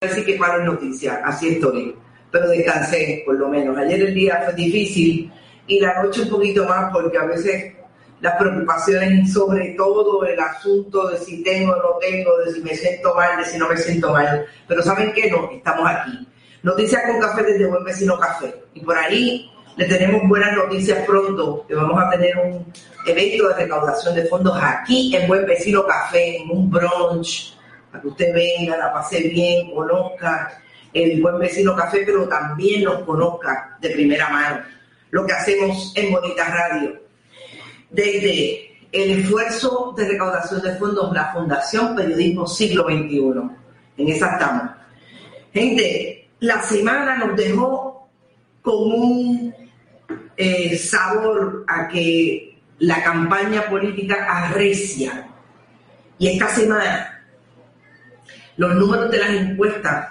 decir que en noticias, así estoy, pero descansé por lo menos. Ayer el día fue difícil y la noche un poquito más porque a veces las preocupaciones sobre todo el asunto de si tengo o no tengo, de si me siento mal, de si no me siento mal, pero ¿saben qué? No, estamos aquí. Noticias con café desde Buen Vecino Café. Y por ahí le tenemos buenas noticias pronto, que vamos a tener un evento de recaudación de fondos aquí en Buen Vecino Café, en un brunch, para que usted venga, la pase bien, conozca el Buen Vecino Café, pero también nos conozca de primera mano lo que hacemos en Bonita Radio. Desde el esfuerzo de recaudación de fondos, la Fundación Periodismo Siglo XXI. En esa estamos. Gente, la semana nos dejó con un eh, sabor a que la campaña política arrecia. Y esta semana los números de las encuestas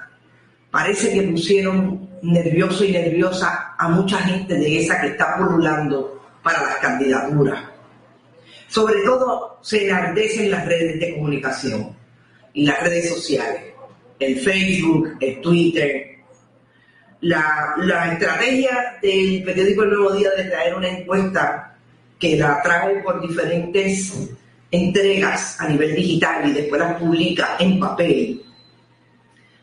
parece que pusieron nervioso y nerviosa a mucha gente de esa que está pululando para las candidaturas. Sobre todo se enardecen las redes de comunicación y las redes sociales, el Facebook, el Twitter. La, la estrategia del periódico El Nuevo Día de traer una encuesta que la trae por diferentes entregas a nivel digital y después la publica en papel.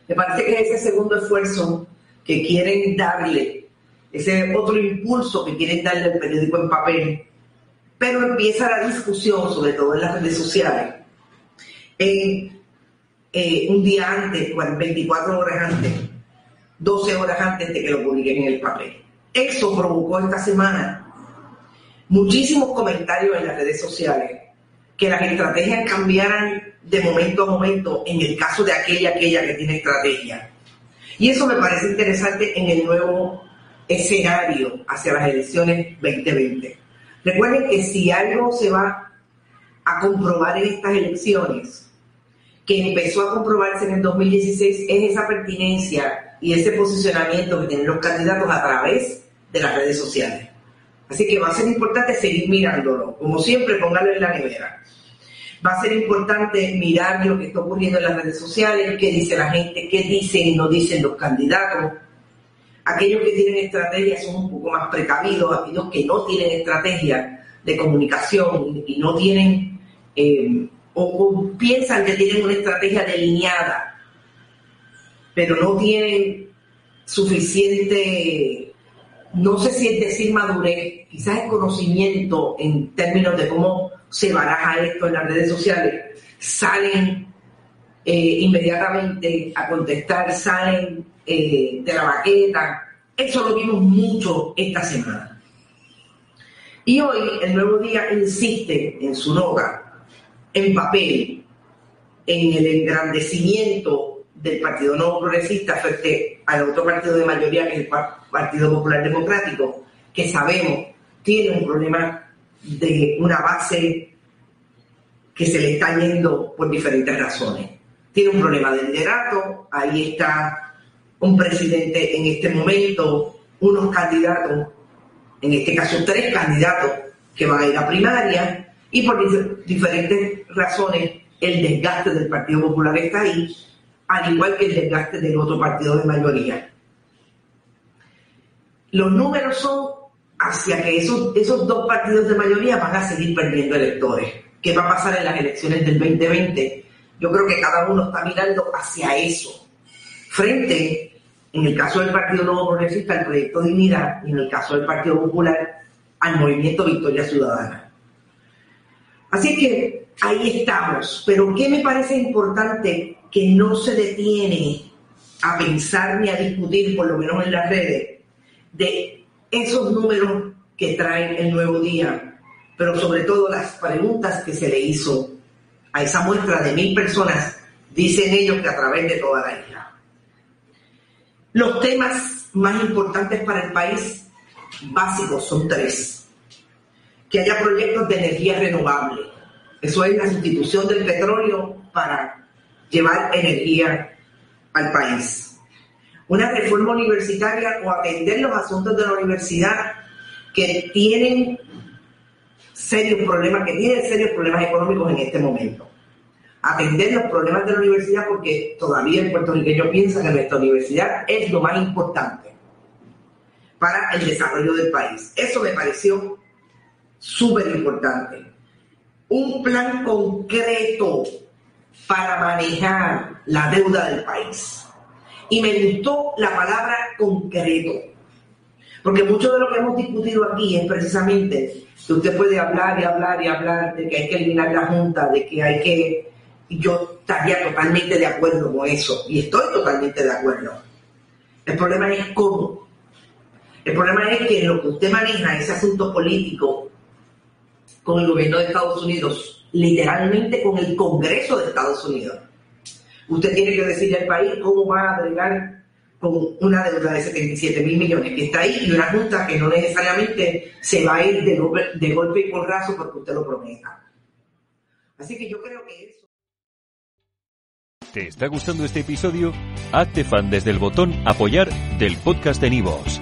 Me parece que ese segundo esfuerzo que quieren darle, ese otro impulso que quieren darle al periódico en papel, pero empieza la discusión, sobre todo en las redes sociales, en eh, un día antes, 24 horas antes, 12 horas antes de que lo publiquen en el papel. Eso provocó esta semana muchísimos comentarios en las redes sociales, que las estrategias cambiaran de momento a momento en el caso de aquella, aquella que tiene estrategia. Y eso me parece interesante en el nuevo escenario hacia las elecciones 2020. Recuerden que si algo se va a comprobar en estas elecciones, que empezó a comprobarse en el 2016, es esa pertinencia y ese posicionamiento que tienen los candidatos a través de las redes sociales. Así que va a ser importante seguir mirándolo. Como siempre, póngalo en la nevera. Va a ser importante mirar lo que está ocurriendo en las redes sociales, qué dice la gente, qué dicen y no dicen los candidatos. Aquellos que tienen estrategia son un poco más precavidos, aquellos que no tienen estrategia de comunicación y no tienen eh, o piensan que tienen una estrategia delineada, pero no tienen suficiente no sé si es decir madurez, quizás es conocimiento en términos de cómo se baraja esto en las redes sociales, salen eh, inmediatamente a contestar, salen eh, de la baqueta. Eso lo vimos mucho esta semana. Y hoy el nuevo día insiste en su nota, en papel, en el engrandecimiento del Partido Nuevo Progresista frente al otro partido de mayoría, que es el Partido Popular Democrático, que sabemos tiene un problema de una base que se le está yendo por diferentes razones. Tiene un problema de liderato, ahí está un presidente en este momento, unos candidatos, en este caso tres candidatos que van a ir a primaria, y por diferentes razones el desgaste del Partido Popular está ahí, al igual que el desgaste del otro partido de mayoría. Los números son hacia que esos, esos dos partidos de mayoría van a seguir perdiendo electores. ¿Qué va a pasar en las elecciones del 2020? Yo creo que cada uno está mirando hacia eso. Frente, en el caso del Partido Nuevo Progresista, al Proyecto Dignidad, y en el caso del Partido Popular, al Movimiento Victoria Ciudadana. Así que ahí estamos. Pero ¿qué me parece importante que no se detiene a pensar ni a discutir, por lo menos en las redes, de esos números que traen el nuevo día, pero sobre todo las preguntas que se le hizo a esa muestra de mil personas, dicen ellos que a través de toda la isla. Los temas más importantes para el país básicos son tres. Que haya proyectos de energía renovable. Eso es la sustitución del petróleo para llevar energía al país. Una reforma universitaria o atender los asuntos de la universidad que tienen serios problemas, que tienen serios problemas económicos en este momento. atender los problemas de la universidad porque todavía el puertorriqueño piensa que nuestra universidad es lo más importante para el desarrollo del país. Eso me pareció súper importante. Un plan concreto para manejar la deuda del país. Y me gustó la palabra concreto, porque mucho de lo que hemos discutido aquí es precisamente que usted puede hablar y hablar y hablar de que hay que eliminar la Junta, de que hay que... Yo estaría totalmente de acuerdo con eso, y estoy totalmente de acuerdo. El problema es cómo. El problema es que lo que usted maneja, ese asunto político, con el gobierno de Estados Unidos, literalmente con el Congreso de Estados Unidos. Usted tiene que decirle al país cómo va a bregar con una deuda de 77 mil millones que está ahí y una junta que no necesariamente se va a ir de golpe, de golpe y porrazo porque usted lo prometa. Así que yo creo que eso. ¿Te está gustando este episodio? Hazte fan desde el botón Apoyar del podcast de Nivos.